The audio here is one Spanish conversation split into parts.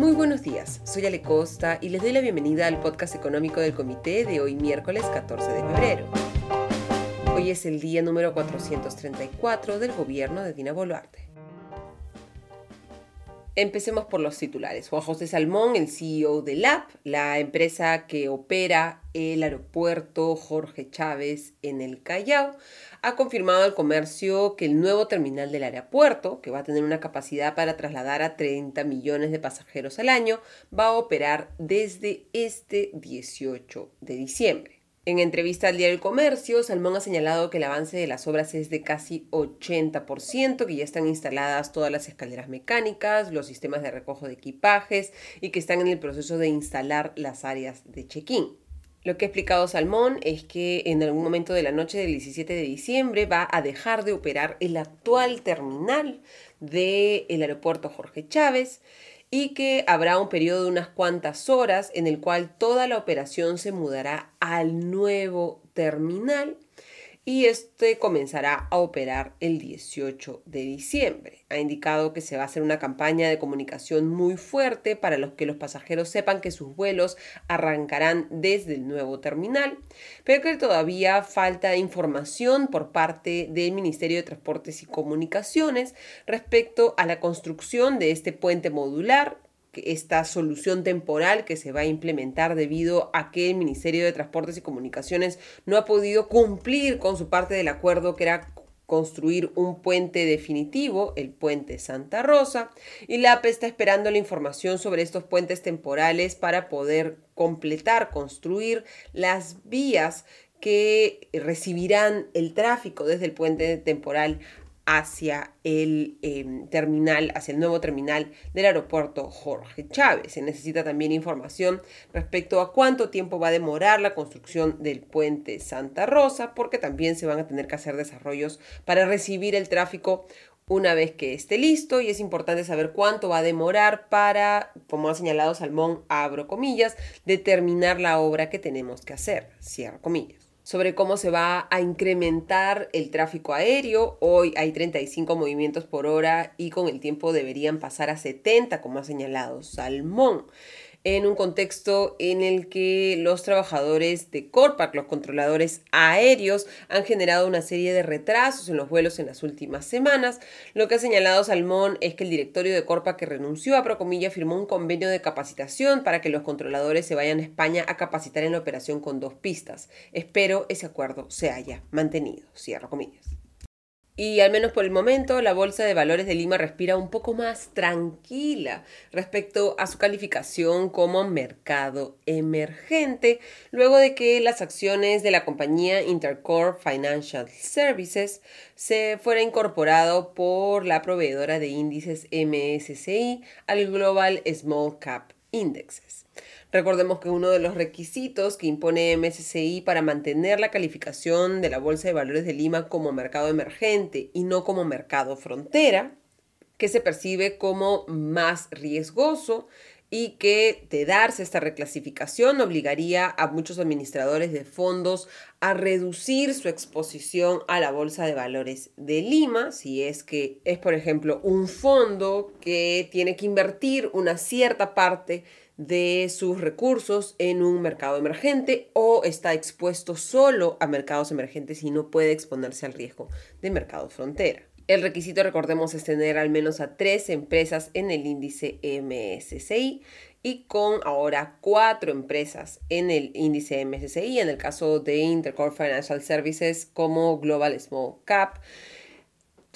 Muy buenos días, soy Ale Costa y les doy la bienvenida al podcast económico del comité de hoy miércoles 14 de febrero. Hoy es el día número 434 del gobierno de Dina Boluarte. Empecemos por los titulares. Juan José Salmón, el CEO de LAP, la empresa que opera el aeropuerto Jorge Chávez en el Callao, ha confirmado al comercio que el nuevo terminal del aeropuerto, que va a tener una capacidad para trasladar a 30 millones de pasajeros al año, va a operar desde este 18 de diciembre. En entrevista al diario El Comercio, Salmón ha señalado que el avance de las obras es de casi 80%, que ya están instaladas todas las escaleras mecánicas, los sistemas de recojo de equipajes y que están en el proceso de instalar las áreas de check-in. Lo que ha explicado Salmón es que en algún momento de la noche del 17 de diciembre va a dejar de operar el actual terminal del aeropuerto Jorge Chávez y que habrá un periodo de unas cuantas horas en el cual toda la operación se mudará al nuevo terminal y este comenzará a operar el 18 de diciembre. Ha indicado que se va a hacer una campaña de comunicación muy fuerte para los que los pasajeros sepan que sus vuelos arrancarán desde el nuevo terminal, pero que todavía falta información por parte del Ministerio de Transportes y Comunicaciones respecto a la construcción de este puente modular esta solución temporal que se va a implementar debido a que el Ministerio de Transportes y Comunicaciones no ha podido cumplir con su parte del acuerdo que era construir un puente definitivo, el puente Santa Rosa, y la APE está esperando la información sobre estos puentes temporales para poder completar, construir las vías que recibirán el tráfico desde el puente temporal hacia el em, terminal, hacia el nuevo terminal del aeropuerto Jorge Chávez. Se necesita también información respecto a cuánto tiempo va a demorar la construcción del puente Santa Rosa, porque también se van a tener que hacer desarrollos para recibir el tráfico una vez que esté listo y es importante saber cuánto va a demorar para, como ha señalado Salmón, abro comillas, determinar la obra que tenemos que hacer, cierro comillas sobre cómo se va a incrementar el tráfico aéreo. Hoy hay 35 movimientos por hora y con el tiempo deberían pasar a 70, como ha señalado Salmón en un contexto en el que los trabajadores de Corpac, los controladores aéreos, han generado una serie de retrasos en los vuelos en las últimas semanas. Lo que ha señalado Salmón es que el directorio de Corpac que renunció a Procomilla firmó un convenio de capacitación para que los controladores se vayan a España a capacitar en la operación con dos pistas. Espero ese acuerdo se haya mantenido. Cierro comillas. Y al menos por el momento, la Bolsa de Valores de Lima respira un poco más tranquila respecto a su calificación como mercado emergente, luego de que las acciones de la compañía Intercorp Financial Services se fuera incorporado por la proveedora de índices MSCI al Global Small Cap Indexes. Recordemos que uno de los requisitos que impone MSCI para mantener la calificación de la Bolsa de Valores de Lima como mercado emergente y no como mercado frontera, que se percibe como más riesgoso y que de darse esta reclasificación obligaría a muchos administradores de fondos a reducir su exposición a la Bolsa de Valores de Lima, si es que es, por ejemplo, un fondo que tiene que invertir una cierta parte de sus recursos en un mercado emergente o está expuesto solo a mercados emergentes y no puede exponerse al riesgo de mercado frontera. El requisito, recordemos, es tener al menos a tres empresas en el índice MSCI y con ahora cuatro empresas en el índice MSCI, en el caso de Intercorp Financial Services como Global Small Cap.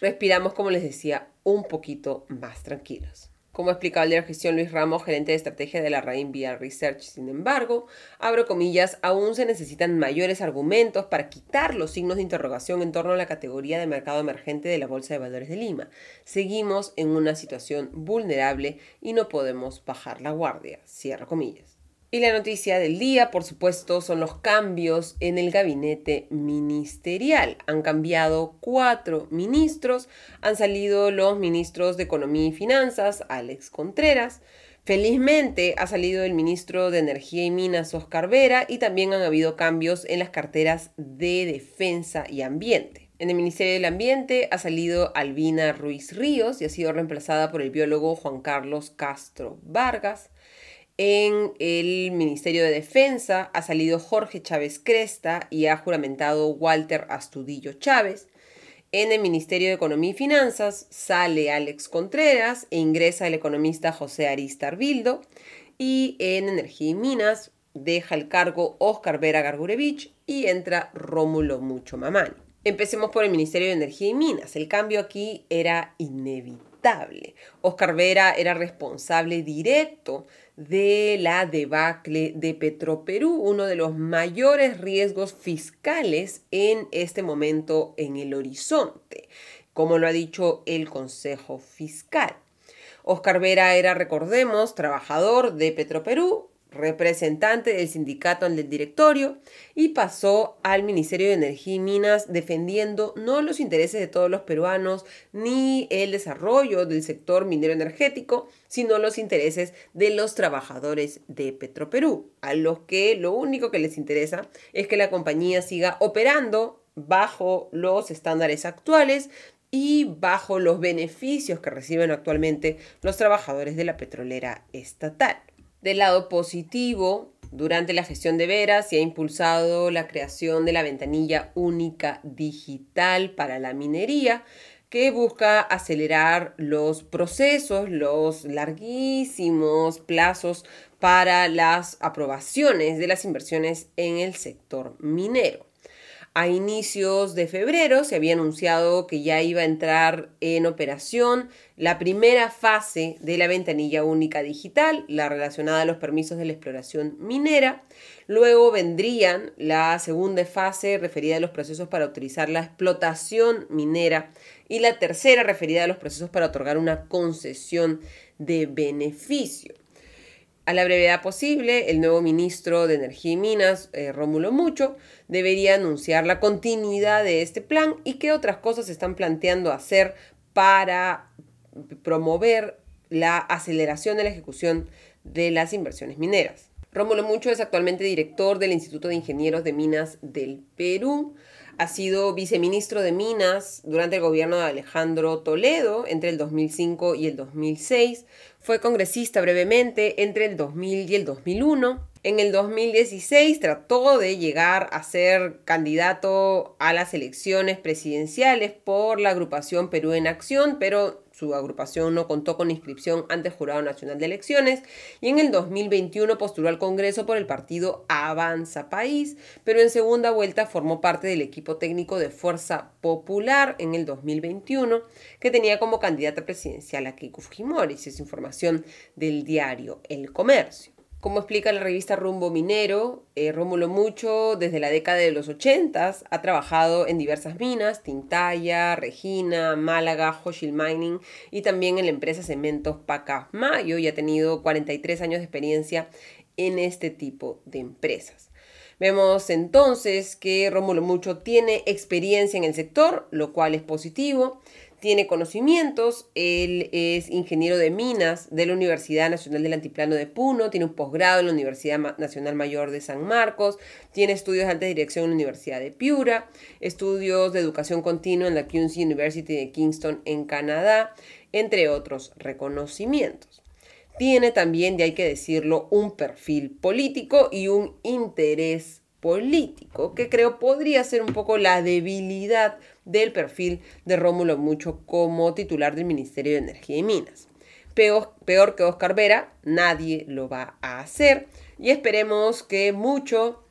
Respiramos, como les decía, un poquito más tranquilos. Como explicaba el de la gestión Luis Ramos, gerente de estrategia de la Rain VR Research, sin embargo, abro comillas, aún se necesitan mayores argumentos para quitar los signos de interrogación en torno a la categoría de mercado emergente de la Bolsa de Valores de Lima. Seguimos en una situación vulnerable y no podemos bajar la guardia. Cierro comillas. Y la noticia del día, por supuesto, son los cambios en el gabinete ministerial. Han cambiado cuatro ministros, han salido los ministros de Economía y Finanzas, Alex Contreras. Felizmente ha salido el ministro de Energía y Minas, Oscar Vera, y también han habido cambios en las carteras de Defensa y Ambiente. En el Ministerio del Ambiente ha salido Albina Ruiz Ríos y ha sido reemplazada por el biólogo Juan Carlos Castro Vargas. En el Ministerio de Defensa ha salido Jorge Chávez Cresta y ha juramentado Walter Astudillo Chávez. En el Ministerio de Economía y Finanzas sale Alex Contreras e ingresa el economista José Aristar Bildo. Y en Energía y Minas deja el cargo Oscar Vera Gargurevich y entra Rómulo Mucho Mamani. Empecemos por el Ministerio de Energía y Minas. El cambio aquí era inevitable. Oscar Vera era responsable directo de la debacle de Petroperú, uno de los mayores riesgos fiscales en este momento en el horizonte, como lo ha dicho el Consejo Fiscal. Oscar Vera era, recordemos, trabajador de Petroperú, representante del sindicato del directorio y pasó al Ministerio de Energía y Minas defendiendo no los intereses de todos los peruanos ni el desarrollo del sector minero energético, sino los intereses de los trabajadores de Petroperú, a los que lo único que les interesa es que la compañía siga operando bajo los estándares actuales y bajo los beneficios que reciben actualmente los trabajadores de la petrolera estatal. Del lado positivo, durante la gestión de Vera se ha impulsado la creación de la ventanilla única digital para la minería, que busca acelerar los procesos, los larguísimos plazos para las aprobaciones de las inversiones en el sector minero. A inicios de febrero se había anunciado que ya iba a entrar en operación la primera fase de la ventanilla única digital, la relacionada a los permisos de la exploración minera. Luego vendrían la segunda fase referida a los procesos para autorizar la explotación minera y la tercera referida a los procesos para otorgar una concesión de beneficio. A la brevedad posible, el nuevo ministro de Energía y Minas, eh, Rómulo Mucho, debería anunciar la continuidad de este plan y qué otras cosas se están planteando hacer para promover la aceleración de la ejecución de las inversiones mineras. Rómulo Mucho es actualmente director del Instituto de Ingenieros de Minas del Perú. Ha sido viceministro de Minas durante el gobierno de Alejandro Toledo entre el 2005 y el 2006. Fue congresista brevemente entre el 2000 y el 2001. En el 2016 trató de llegar a ser candidato a las elecciones presidenciales por la agrupación Perú en Acción, pero su agrupación no contó con inscripción ante el Jurado Nacional de Elecciones y en el 2021 postuló al Congreso por el partido Avanza País, pero en segunda vuelta formó parte del equipo técnico de Fuerza Popular en el 2021, que tenía como candidata presidencial a Keiko Fujimori, es información del diario El Comercio. Como explica la revista Rumbo Minero, eh, Rómulo Mucho desde la década de los 80 ha trabajado en diversas minas, Tintaya, Regina, Málaga, Hochil Mining y también en la empresa Cementos Pacasmayo y ha tenido 43 años de experiencia en este tipo de empresas. Vemos entonces que Rómulo Mucho tiene experiencia en el sector, lo cual es positivo tiene conocimientos, él es ingeniero de minas de la Universidad Nacional del Antiplano de Puno, tiene un posgrado en la Universidad Nacional Mayor de San Marcos, tiene estudios de alta dirección en la Universidad de Piura, estudios de educación continua en la Queen's University de Kingston en Canadá, entre otros reconocimientos. Tiene también, de hay que decirlo, un perfil político y un interés político, que creo podría ser un poco la debilidad del perfil de Rómulo Mucho como titular del Ministerio de Energía y Minas. Peor, peor que Oscar Vera, nadie lo va a hacer y esperemos que Mucho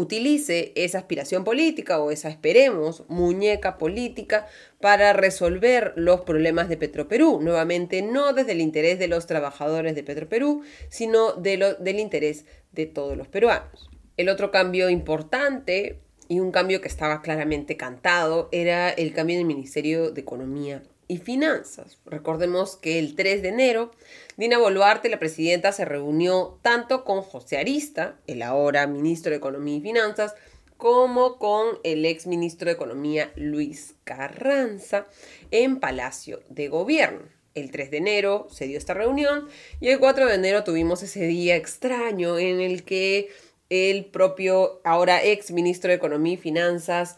utilice esa aspiración política o esa, esperemos, muñeca política para resolver los problemas de Petroperú. Nuevamente, no desde el interés de los trabajadores de Petroperú, sino de lo, del interés de todos los peruanos. El otro cambio importante y un cambio que estaba claramente cantado era el cambio en el Ministerio de Economía y Finanzas. Recordemos que el 3 de enero, Dina Boluarte, la presidenta, se reunió tanto con José Arista, el ahora ministro de Economía y Finanzas, como con el ex ministro de Economía Luis Carranza en Palacio de Gobierno. El 3 de enero se dio esta reunión y el 4 de enero tuvimos ese día extraño en el que el propio ahora ex ministro de Economía y Finanzas,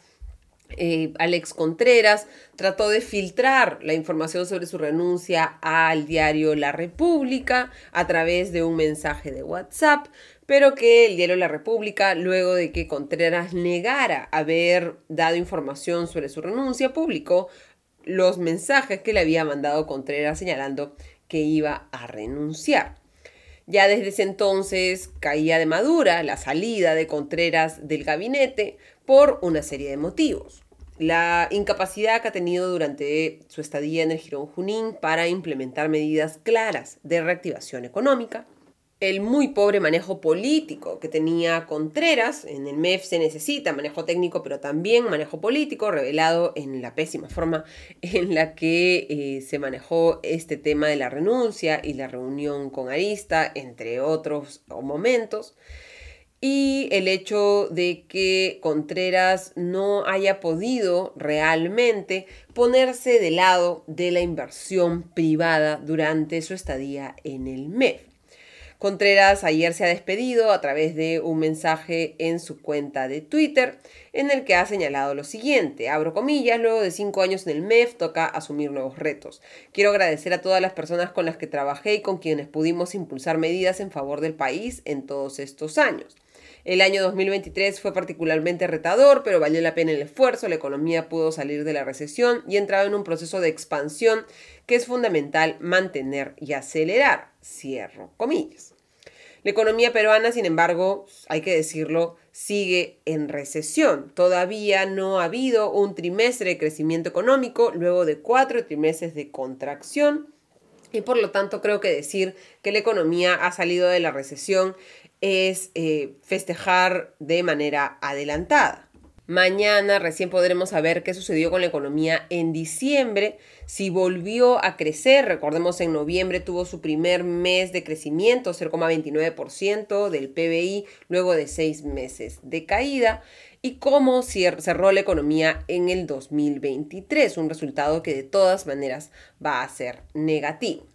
eh, Alex Contreras trató de filtrar la información sobre su renuncia al diario La República a través de un mensaje de WhatsApp, pero que el diario La República, luego de que Contreras negara haber dado información sobre su renuncia, publicó los mensajes que le había mandado Contreras señalando que iba a renunciar. Ya desde ese entonces caía de madura la salida de Contreras del gabinete por una serie de motivos. La incapacidad que ha tenido durante su estadía en el Girón Junín para implementar medidas claras de reactivación económica, el muy pobre manejo político que tenía Contreras. En el MEF se necesita manejo técnico, pero también manejo político, revelado en la pésima forma en la que eh, se manejó este tema de la renuncia y la reunión con Arista, entre otros momentos. Y el hecho de que Contreras no haya podido realmente ponerse de lado de la inversión privada durante su estadía en el MEF. Contreras ayer se ha despedido a través de un mensaje en su cuenta de Twitter en el que ha señalado lo siguiente, abro comillas, luego de cinco años en el MEF toca asumir nuevos retos. Quiero agradecer a todas las personas con las que trabajé y con quienes pudimos impulsar medidas en favor del país en todos estos años. El año 2023 fue particularmente retador, pero valió la pena el esfuerzo, la economía pudo salir de la recesión y entraba en un proceso de expansión que es fundamental mantener y acelerar. Cierro comillas. La economía peruana, sin embargo, hay que decirlo, sigue en recesión. Todavía no ha habido un trimestre de crecimiento económico luego de cuatro trimestres de contracción. Y por lo tanto creo que decir que la economía ha salido de la recesión es eh, festejar de manera adelantada. Mañana recién podremos saber qué sucedió con la economía en diciembre, si volvió a crecer, recordemos en noviembre tuvo su primer mes de crecimiento, 0,29% del PBI, luego de seis meses de caída, y cómo cerró la economía en el 2023, un resultado que de todas maneras va a ser negativo.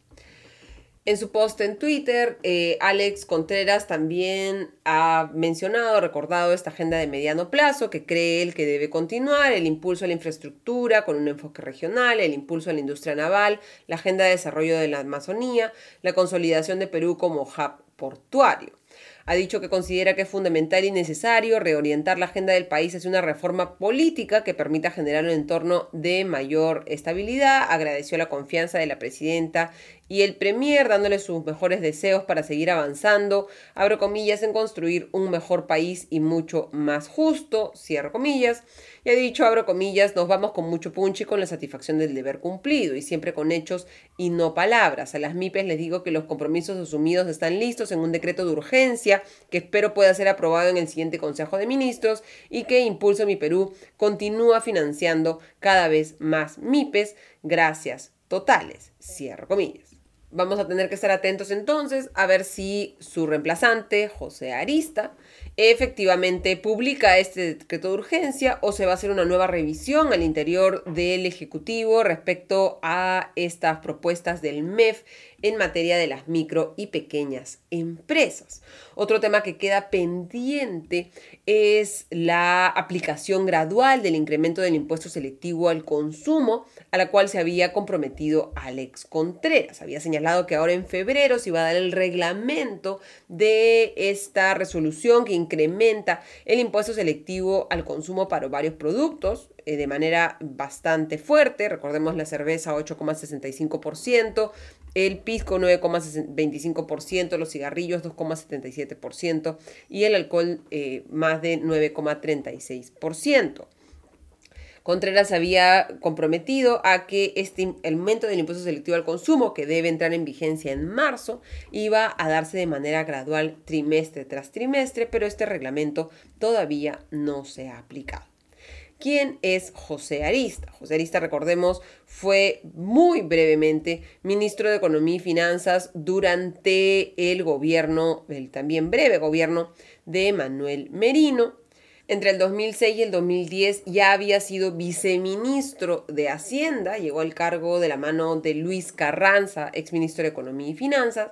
En su post en Twitter, eh, Alex Contreras también ha mencionado, recordado esta agenda de mediano plazo que cree él que debe continuar, el impulso a la infraestructura con un enfoque regional, el impulso a la industria naval, la agenda de desarrollo de la Amazonía, la consolidación de Perú como hub portuario. Ha dicho que considera que es fundamental y necesario reorientar la agenda del país hacia una reforma política que permita generar un entorno de mayor estabilidad. Agradeció la confianza de la presidenta y el Premier dándole sus mejores deseos para seguir avanzando, abro comillas, en construir un mejor país y mucho más justo, cierro comillas, y ha dicho, abro comillas, nos vamos con mucho punch y con la satisfacción del deber cumplido y siempre con hechos y no palabras. A las MIPES les digo que los compromisos asumidos están listos en un decreto de urgencia que espero pueda ser aprobado en el siguiente Consejo de Ministros y que Impulso Mi Perú continúa financiando cada vez más MIPES. Gracias totales, cierro comillas. Vamos a tener que estar atentos entonces a ver si su reemplazante, José Arista, efectivamente publica este decreto de urgencia o se va a hacer una nueva revisión al interior del Ejecutivo respecto a estas propuestas del MEF en materia de las micro y pequeñas empresas. Otro tema que queda pendiente es la aplicación gradual del incremento del impuesto selectivo al consumo, a la cual se había comprometido Alex Contreras. Había señalado que ahora en febrero se iba a dar el reglamento de esta resolución que incrementa el impuesto selectivo al consumo para varios productos eh, de manera bastante fuerte. Recordemos la cerveza 8,65%, el pisco 9,25%, los cigarrillos 2,77% y el alcohol eh, más de 9,36%. Contreras había comprometido a que este, aumento del impuesto selectivo al consumo, que debe entrar en vigencia en marzo, iba a darse de manera gradual trimestre tras trimestre, pero este reglamento todavía no se ha aplicado. ¿Quién es José Arista? José Arista, recordemos, fue muy brevemente ministro de Economía y Finanzas durante el gobierno, el también breve gobierno de Manuel Merino. Entre el 2006 y el 2010 ya había sido viceministro de Hacienda, llegó al cargo de la mano de Luis Carranza, exministro de Economía y Finanzas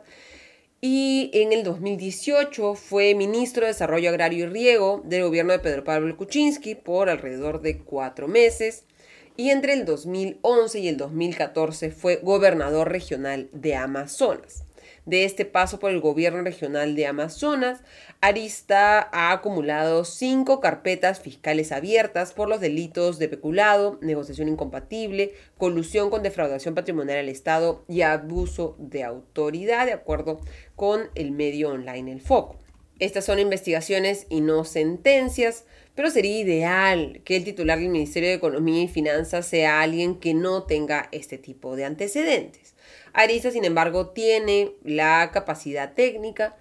y en el 2018 fue ministro de Desarrollo Agrario y Riego del gobierno de Pedro Pablo Kuczynski por alrededor de cuatro meses y entre el 2011 y el 2014 fue gobernador regional de Amazonas. De este paso por el gobierno regional de Amazonas, Arista ha acumulado cinco carpetas fiscales abiertas por los delitos de peculado, negociación incompatible, colusión con defraudación patrimonial al Estado y abuso de autoridad, de acuerdo con el medio online El Foco. Estas son investigaciones y no sentencias, pero sería ideal que el titular del Ministerio de Economía y Finanzas sea alguien que no tenga este tipo de antecedentes. Arisa, sin embargo, tiene la capacidad técnica,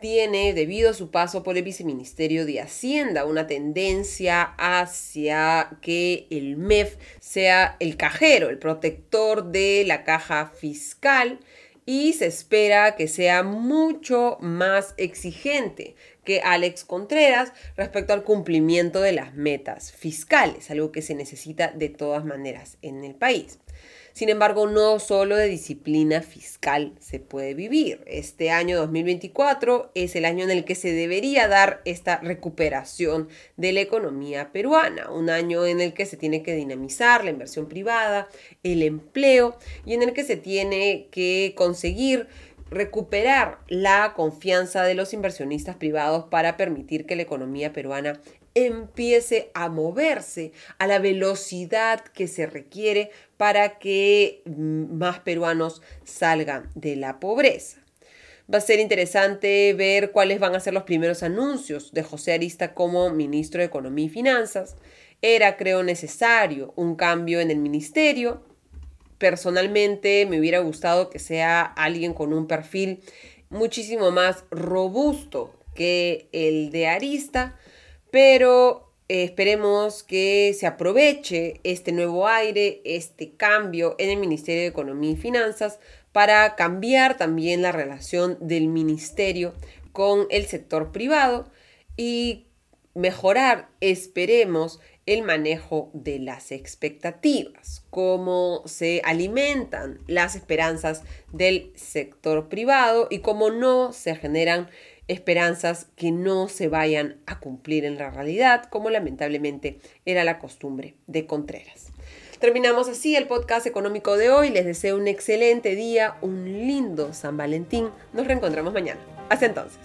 tiene, debido a su paso por el viceministerio de Hacienda, una tendencia hacia que el MEF sea el cajero, el protector de la caja fiscal y se espera que sea mucho más exigente que Alex Contreras respecto al cumplimiento de las metas fiscales, algo que se necesita de todas maneras en el país. Sin embargo, no solo de disciplina fiscal se puede vivir. Este año 2024 es el año en el que se debería dar esta recuperación de la economía peruana, un año en el que se tiene que dinamizar la inversión privada, el empleo y en el que se tiene que conseguir recuperar la confianza de los inversionistas privados para permitir que la economía peruana empiece a moverse a la velocidad que se requiere para que más peruanos salgan de la pobreza. Va a ser interesante ver cuáles van a ser los primeros anuncios de José Arista como ministro de Economía y Finanzas. Era, creo, necesario un cambio en el ministerio. Personalmente me hubiera gustado que sea alguien con un perfil muchísimo más robusto que el de Arista, pero eh, esperemos que se aproveche este nuevo aire, este cambio en el Ministerio de Economía y Finanzas para cambiar también la relación del ministerio con el sector privado y mejorar, esperemos, el manejo de las expectativas, cómo se alimentan las esperanzas del sector privado y cómo no se generan esperanzas que no se vayan a cumplir en la realidad, como lamentablemente era la costumbre de Contreras. Terminamos así el podcast económico de hoy. Les deseo un excelente día, un lindo San Valentín. Nos reencontramos mañana. Hasta entonces.